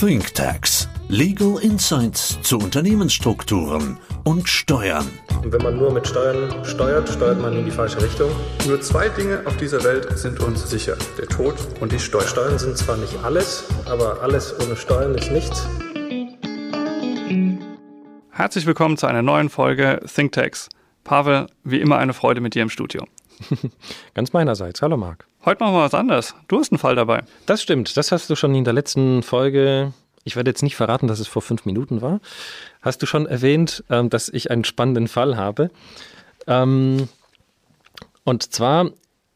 ThinkTax. Legal Insights zu Unternehmensstrukturen und Steuern. Und wenn man nur mit Steuern steuert, steuert man in die falsche Richtung. Nur zwei Dinge auf dieser Welt sind uns sicher. Der Tod und die Steuern. Steuern sind zwar nicht alles, aber alles ohne Steuern ist nichts. Herzlich willkommen zu einer neuen Folge ThinkTax. Pavel, wie immer eine Freude mit dir im Studio. Ganz meinerseits. Hallo Marc. Heute machen wir was anderes. Du hast einen Fall dabei. Das stimmt. Das hast du schon in der letzten Folge. Ich werde jetzt nicht verraten, dass es vor fünf Minuten war. Hast du schon erwähnt, ähm, dass ich einen spannenden Fall habe? Ähm, und zwar,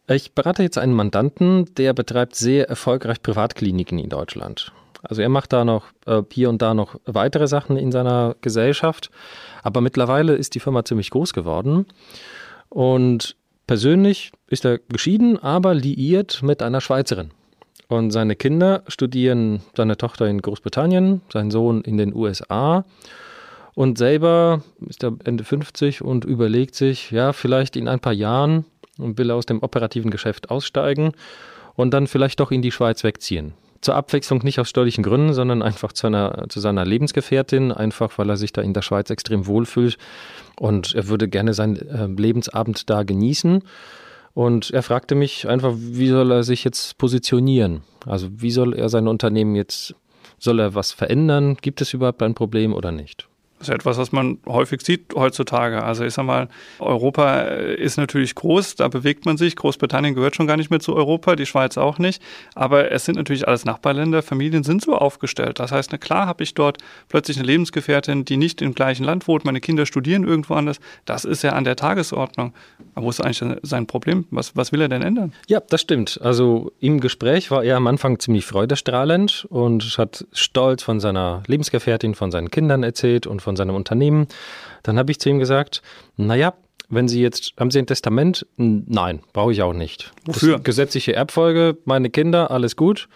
ich berate jetzt einen Mandanten, der betreibt sehr erfolgreich Privatkliniken in Deutschland. Also er macht da noch äh, hier und da noch weitere Sachen in seiner Gesellschaft. Aber mittlerweile ist die Firma ziemlich groß geworden. Und Persönlich ist er geschieden, aber liiert mit einer Schweizerin. Und seine Kinder studieren, seine Tochter in Großbritannien, sein Sohn in den USA. Und selber ist er Ende 50 und überlegt sich, ja, vielleicht in ein paar Jahren will er aus dem operativen Geschäft aussteigen und dann vielleicht doch in die Schweiz wegziehen. Zur Abwechslung nicht aus steuerlichen Gründen, sondern einfach zu, einer, zu seiner Lebensgefährtin, einfach weil er sich da in der Schweiz extrem wohlfühlt und er würde gerne seinen äh, Lebensabend da genießen. Und er fragte mich einfach, wie soll er sich jetzt positionieren? Also wie soll er sein Unternehmen jetzt, soll er was verändern? Gibt es überhaupt ein Problem oder nicht? Das ist etwas, was man häufig sieht heutzutage. Also ich sag mal, Europa ist natürlich groß, da bewegt man sich. Großbritannien gehört schon gar nicht mehr zu Europa, die Schweiz auch nicht. Aber es sind natürlich alles Nachbarländer, Familien sind so aufgestellt. Das heißt, klar habe ich dort plötzlich eine Lebensgefährtin, die nicht im gleichen Land wohnt, meine Kinder studieren irgendwo anders. Das ist ja an der Tagesordnung. Aber wo ist eigentlich sein Problem? Was, was will er denn ändern? Ja, das stimmt. Also im Gespräch war er am Anfang ziemlich freudestrahlend und hat stolz von seiner Lebensgefährtin, von seinen Kindern erzählt und von von seinem Unternehmen. Dann habe ich zu ihm gesagt, naja, wenn Sie jetzt, haben Sie ein Testament? Nein, brauche ich auch nicht. Wofür? Das gesetzliche Erbfolge, meine Kinder, alles gut.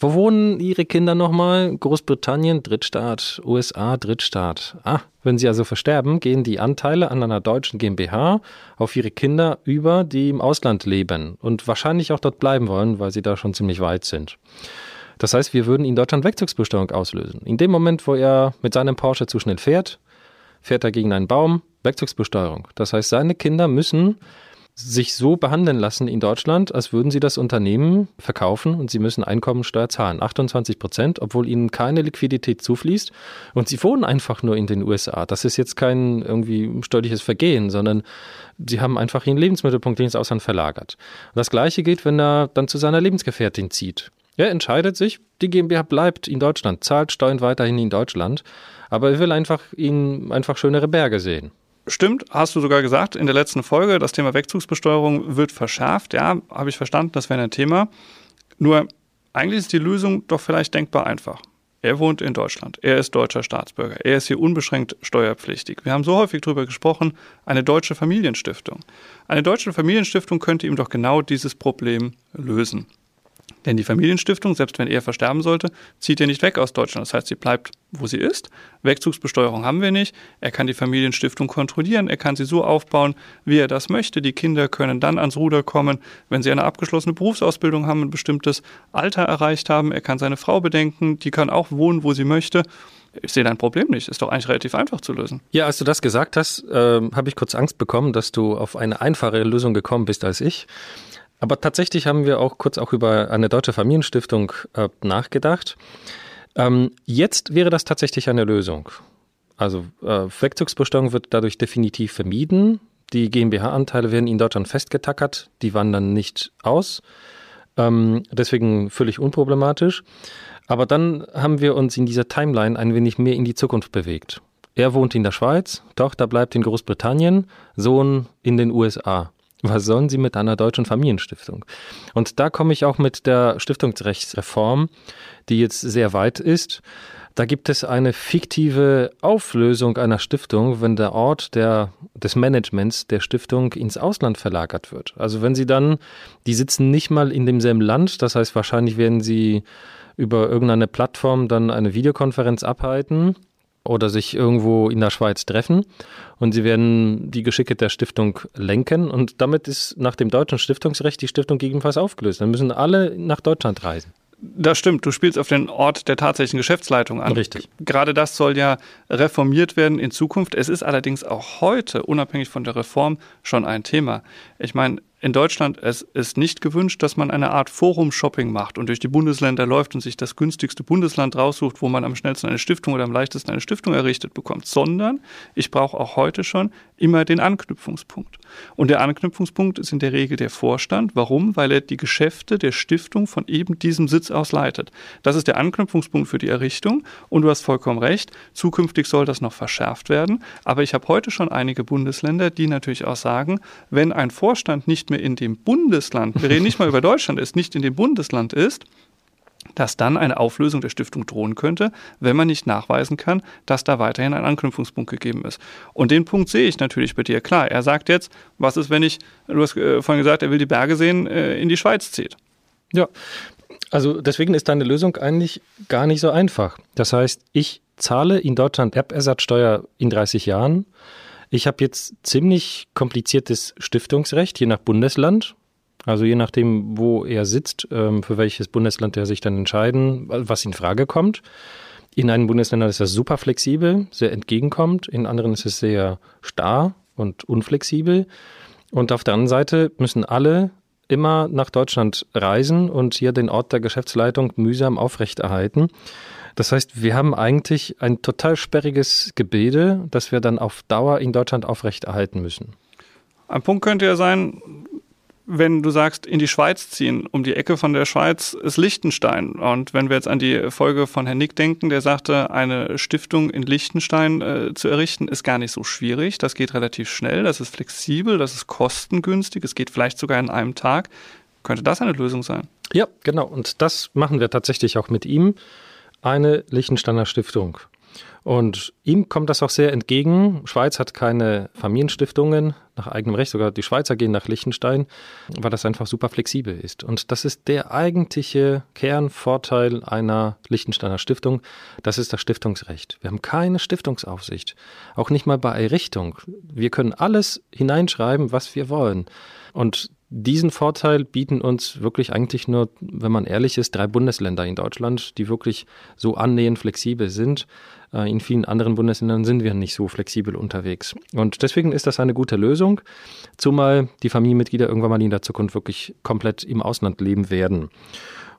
Wo wohnen Ihre Kinder nochmal? Großbritannien, Drittstaat, USA, Drittstaat. Ah, wenn Sie also versterben, gehen die Anteile an einer deutschen GmbH auf Ihre Kinder über, die im Ausland leben und wahrscheinlich auch dort bleiben wollen, weil sie da schon ziemlich weit sind. Das heißt, wir würden in Deutschland Wegzugsbesteuerung auslösen. In dem Moment, wo er mit seinem Porsche zu schnell fährt, fährt er gegen einen Baum, Wegzugsbesteuerung. Das heißt, seine Kinder müssen sich so behandeln lassen in Deutschland, als würden sie das Unternehmen verkaufen und sie müssen Einkommensteuer zahlen. 28 Prozent, obwohl ihnen keine Liquidität zufließt und sie wohnen einfach nur in den USA. Das ist jetzt kein irgendwie steuerliches Vergehen, sondern sie haben einfach ihren Lebensmittelpunkt ins Ausland verlagert. Und das Gleiche gilt, wenn er dann zu seiner Lebensgefährtin zieht. Er entscheidet sich, die GmbH bleibt in Deutschland, zahlt Steuern weiterhin in Deutschland, aber er will einfach ihn einfach schönere Berge sehen. Stimmt, hast du sogar gesagt in der letzten Folge, das Thema Wegzugsbesteuerung wird verschärft. Ja, habe ich verstanden, das wäre ein Thema. Nur eigentlich ist die Lösung doch vielleicht denkbar einfach. Er wohnt in Deutschland. Er ist deutscher Staatsbürger. Er ist hier unbeschränkt steuerpflichtig. Wir haben so häufig darüber gesprochen, eine deutsche Familienstiftung. Eine deutsche Familienstiftung könnte ihm doch genau dieses Problem lösen. Denn die Familienstiftung, selbst wenn er versterben sollte, zieht er nicht weg aus Deutschland. Das heißt, sie bleibt, wo sie ist. Wegzugsbesteuerung haben wir nicht. Er kann die Familienstiftung kontrollieren. Er kann sie so aufbauen, wie er das möchte. Die Kinder können dann ans Ruder kommen, wenn sie eine abgeschlossene Berufsausbildung haben, ein bestimmtes Alter erreicht haben. Er kann seine Frau bedenken. Die kann auch wohnen, wo sie möchte. Ich sehe dein Problem nicht. Ist doch eigentlich relativ einfach zu lösen. Ja, als du das gesagt hast, äh, habe ich kurz Angst bekommen, dass du auf eine einfache Lösung gekommen bist als ich. Aber tatsächlich haben wir auch kurz auch über eine deutsche Familienstiftung äh, nachgedacht. Ähm, jetzt wäre das tatsächlich eine Lösung. Also äh, Wegzugsbesteuerung wird dadurch definitiv vermieden. Die GmbH-Anteile werden in Deutschland festgetackert, die wandern nicht aus. Ähm, deswegen völlig unproblematisch. Aber dann haben wir uns in dieser Timeline ein wenig mehr in die Zukunft bewegt. Er wohnt in der Schweiz, Tochter bleibt in Großbritannien, Sohn in den USA. Was sollen sie mit einer deutschen Familienstiftung? Und da komme ich auch mit der Stiftungsrechtsreform, die jetzt sehr weit ist. Da gibt es eine fiktive Auflösung einer Stiftung, wenn der Ort der, des Managements der Stiftung ins Ausland verlagert wird. Also wenn sie dann, die sitzen nicht mal in demselben Land, das heißt wahrscheinlich werden sie über irgendeine Plattform dann eine Videokonferenz abhalten oder sich irgendwo in der Schweiz treffen und sie werden die Geschicke der Stiftung lenken und damit ist nach dem deutschen Stiftungsrecht die Stiftung gegebenenfalls aufgelöst. Dann müssen alle nach Deutschland reisen. Das stimmt, du spielst auf den Ort der tatsächlichen Geschäftsleitung an. Richtig. Gerade das soll ja reformiert werden in Zukunft. Es ist allerdings auch heute, unabhängig von der Reform, schon ein Thema. Ich meine, in Deutschland es ist nicht gewünscht, dass man eine Art Forum-Shopping macht und durch die Bundesländer läuft und sich das günstigste Bundesland raussucht, wo man am schnellsten eine Stiftung oder am leichtesten eine Stiftung errichtet bekommt, sondern ich brauche auch heute schon immer den Anknüpfungspunkt. Und der Anknüpfungspunkt ist in der Regel der Vorstand. Warum? Weil er die Geschäfte der Stiftung von eben diesem Sitz aus leitet. Das ist der Anknüpfungspunkt für die Errichtung und du hast vollkommen recht, zukünftig soll das noch verschärft werden, aber ich habe heute schon einige Bundesländer, die natürlich auch sagen, wenn ein Vorstand nicht mehr mehr in dem Bundesland, wir reden nicht mal über Deutschland, ist nicht in dem Bundesland ist, dass dann eine Auflösung der Stiftung drohen könnte, wenn man nicht nachweisen kann, dass da weiterhin ein Anknüpfungspunkt gegeben ist. Und den Punkt sehe ich natürlich bei dir. Klar, er sagt jetzt, was ist, wenn ich, du hast äh, vorhin gesagt, er will die Berge sehen, äh, in die Schweiz zieht. Ja, also deswegen ist deine Lösung eigentlich gar nicht so einfach. Das heißt, ich zahle in Deutschland Erbersatzsteuer in 30 Jahren ich habe jetzt ziemlich kompliziertes Stiftungsrecht, je nach Bundesland. Also je nachdem, wo er sitzt, ähm, für welches Bundesland er sich dann entscheiden, was in Frage kommt. In einigen Bundesländern ist das super flexibel, sehr entgegenkommt. In anderen ist es sehr starr und unflexibel. Und auf der anderen Seite müssen alle immer nach Deutschland reisen und hier den Ort der Geschäftsleitung mühsam aufrechterhalten. Das heißt, wir haben eigentlich ein total sperriges Gebilde, das wir dann auf Dauer in Deutschland aufrechterhalten müssen. Ein Punkt könnte ja sein, wenn du sagst, in die Schweiz ziehen, um die Ecke von der Schweiz ist Liechtenstein. Und wenn wir jetzt an die Folge von Herrn Nick denken, der sagte, eine Stiftung in Liechtenstein äh, zu errichten, ist gar nicht so schwierig. Das geht relativ schnell, das ist flexibel, das ist kostengünstig, es geht vielleicht sogar in einem Tag. Könnte das eine Lösung sein? Ja, genau. Und das machen wir tatsächlich auch mit ihm eine Liechtensteiner Stiftung. Und ihm kommt das auch sehr entgegen. Schweiz hat keine Familienstiftungen nach eigenem Recht, sogar die Schweizer gehen nach Liechtenstein, weil das einfach super flexibel ist. Und das ist der eigentliche Kernvorteil einer Liechtensteiner Stiftung. Das ist das Stiftungsrecht. Wir haben keine Stiftungsaufsicht. Auch nicht mal bei Errichtung. Wir können alles hineinschreiben, was wir wollen. Und diesen Vorteil bieten uns wirklich eigentlich nur, wenn man ehrlich ist, drei Bundesländer in Deutschland, die wirklich so annähernd flexibel sind. Äh, in vielen anderen Bundesländern sind wir nicht so flexibel unterwegs. Und deswegen ist das eine gute Lösung, zumal die Familienmitglieder irgendwann mal in der Zukunft wirklich komplett im Ausland leben werden.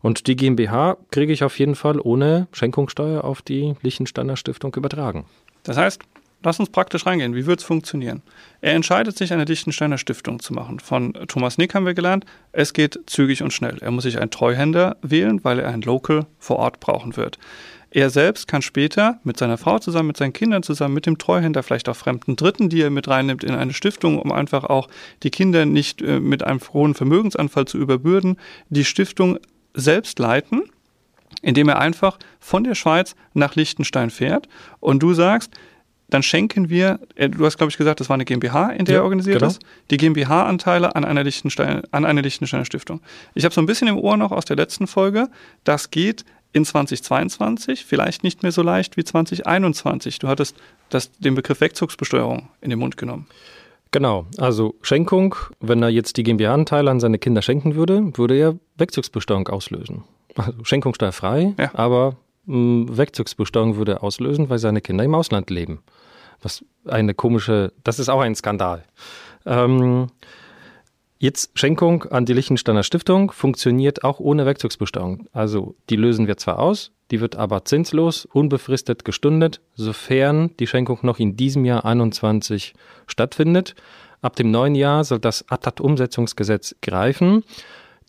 Und die GmbH kriege ich auf jeden Fall ohne Schenkungssteuer auf die Liechtensteiner Stiftung übertragen. Das heißt, Lass uns praktisch reingehen. Wie wird es funktionieren? Er entscheidet sich, eine Dichtensteiner Stiftung zu machen. Von Thomas Nick haben wir gelernt, es geht zügig und schnell. Er muss sich einen Treuhänder wählen, weil er einen Local vor Ort brauchen wird. Er selbst kann später mit seiner Frau zusammen, mit seinen Kindern zusammen, mit dem Treuhänder, vielleicht auch fremden Dritten, die er mit reinnimmt in eine Stiftung, um einfach auch die Kinder nicht äh, mit einem hohen Vermögensanfall zu überbürden, die Stiftung selbst leiten, indem er einfach von der Schweiz nach Liechtenstein fährt und du sagst, dann schenken wir, äh, du hast glaube ich gesagt, das war eine GmbH, in der ja, er organisiert genau. ist, die GmbH-Anteile an, einer Lichtenstein, an eine Liechtensteiner Stiftung. Ich habe so ein bisschen im Ohr noch aus der letzten Folge, das geht in 2022 vielleicht nicht mehr so leicht wie 2021. Du hattest das, den Begriff Wegzugsbesteuerung in den Mund genommen. Genau, also Schenkung, wenn er jetzt die GmbH-Anteile an seine Kinder schenken würde, würde er Wegzugsbesteuerung auslösen. Also Schenkungssteuerfrei, ja. aber Wegzugsbesteuerung würde auslösen, weil seine Kinder im Ausland leben. Was eine komische, das ist auch ein Skandal. Ähm, jetzt Schenkung an die Liechtensteiner Stiftung funktioniert auch ohne Wegzugsbesteuerung. Also die lösen wir zwar aus, die wird aber zinslos, unbefristet gestundet, sofern die Schenkung noch in diesem Jahr 21 stattfindet. Ab dem neuen Jahr soll das ATAT-Umsetzungsgesetz greifen.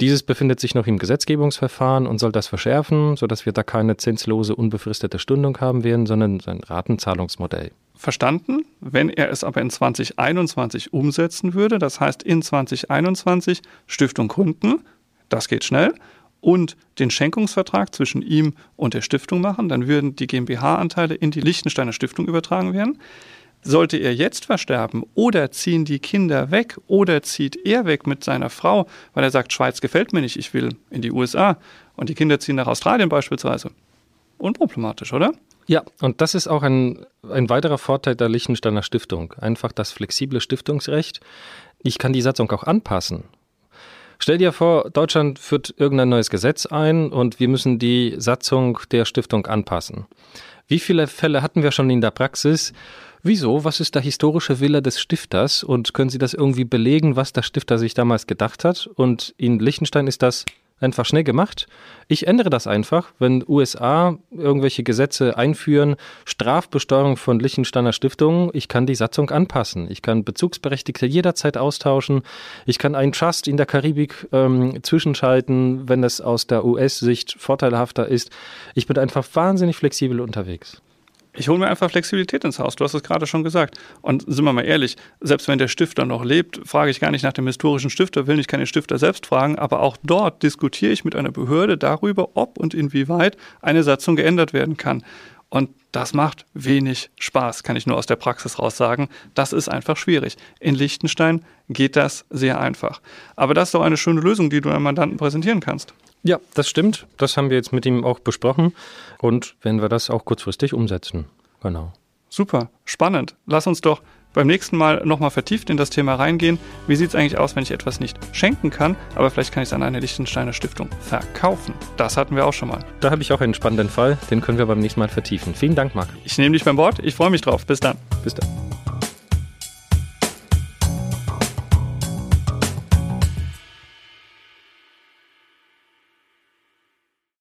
Dieses befindet sich noch im Gesetzgebungsverfahren und soll das verschärfen, sodass wir da keine zinslose, unbefristete Stundung haben werden, sondern ein Ratenzahlungsmodell. Verstanden. Wenn er es aber in 2021 umsetzen würde, das heißt in 2021 Stiftung gründen, das geht schnell, und den Schenkungsvertrag zwischen ihm und der Stiftung machen, dann würden die GmbH-Anteile in die Liechtensteiner Stiftung übertragen werden. Sollte er jetzt versterben oder ziehen die Kinder weg oder zieht er weg mit seiner Frau, weil er sagt, Schweiz gefällt mir nicht, ich will in die USA und die Kinder ziehen nach Australien beispielsweise. Unproblematisch, oder? Ja, und das ist auch ein, ein weiterer Vorteil der Liechtensteiner Stiftung. Einfach das flexible Stiftungsrecht. Ich kann die Satzung auch anpassen. Stell dir vor, Deutschland führt irgendein neues Gesetz ein und wir müssen die Satzung der Stiftung anpassen. Wie viele Fälle hatten wir schon in der Praxis? Wieso? Was ist der historische Wille des Stifters? Und können Sie das irgendwie belegen, was der Stifter sich damals gedacht hat? Und in Liechtenstein ist das einfach schnell gemacht. Ich ändere das einfach, wenn USA irgendwelche Gesetze einführen, Strafbesteuerung von Liechtensteiner Stiftungen, ich kann die Satzung anpassen. Ich kann Bezugsberechtigte jederzeit austauschen. Ich kann einen Trust in der Karibik ähm, zwischenschalten, wenn es aus der US-Sicht vorteilhafter ist. Ich bin einfach wahnsinnig flexibel unterwegs. Ich hole mir einfach Flexibilität ins Haus. Du hast es gerade schon gesagt. Und sind wir mal ehrlich, selbst wenn der Stifter noch lebt, frage ich gar nicht nach dem historischen Stifter, will nicht keine Stifter selbst fragen, aber auch dort diskutiere ich mit einer Behörde darüber, ob und inwieweit eine Satzung geändert werden kann. Und das macht wenig Spaß, kann ich nur aus der Praxis raus sagen. Das ist einfach schwierig. In Liechtenstein geht das sehr einfach. Aber das ist doch eine schöne Lösung, die du einem Mandanten präsentieren kannst. Ja, das stimmt. Das haben wir jetzt mit ihm auch besprochen und wenn wir das auch kurzfristig umsetzen. Genau. Super, spannend. Lass uns doch beim nächsten Mal nochmal vertieft in das Thema reingehen. Wie sieht es eigentlich aus, wenn ich etwas nicht schenken kann, aber vielleicht kann ich es an eine Lichtensteiner Stiftung verkaufen? Das hatten wir auch schon mal. Da habe ich auch einen spannenden Fall, den können wir beim nächsten Mal vertiefen. Vielen Dank, Marc. Ich nehme dich beim Wort, ich freue mich drauf. Bis dann. Bis dann.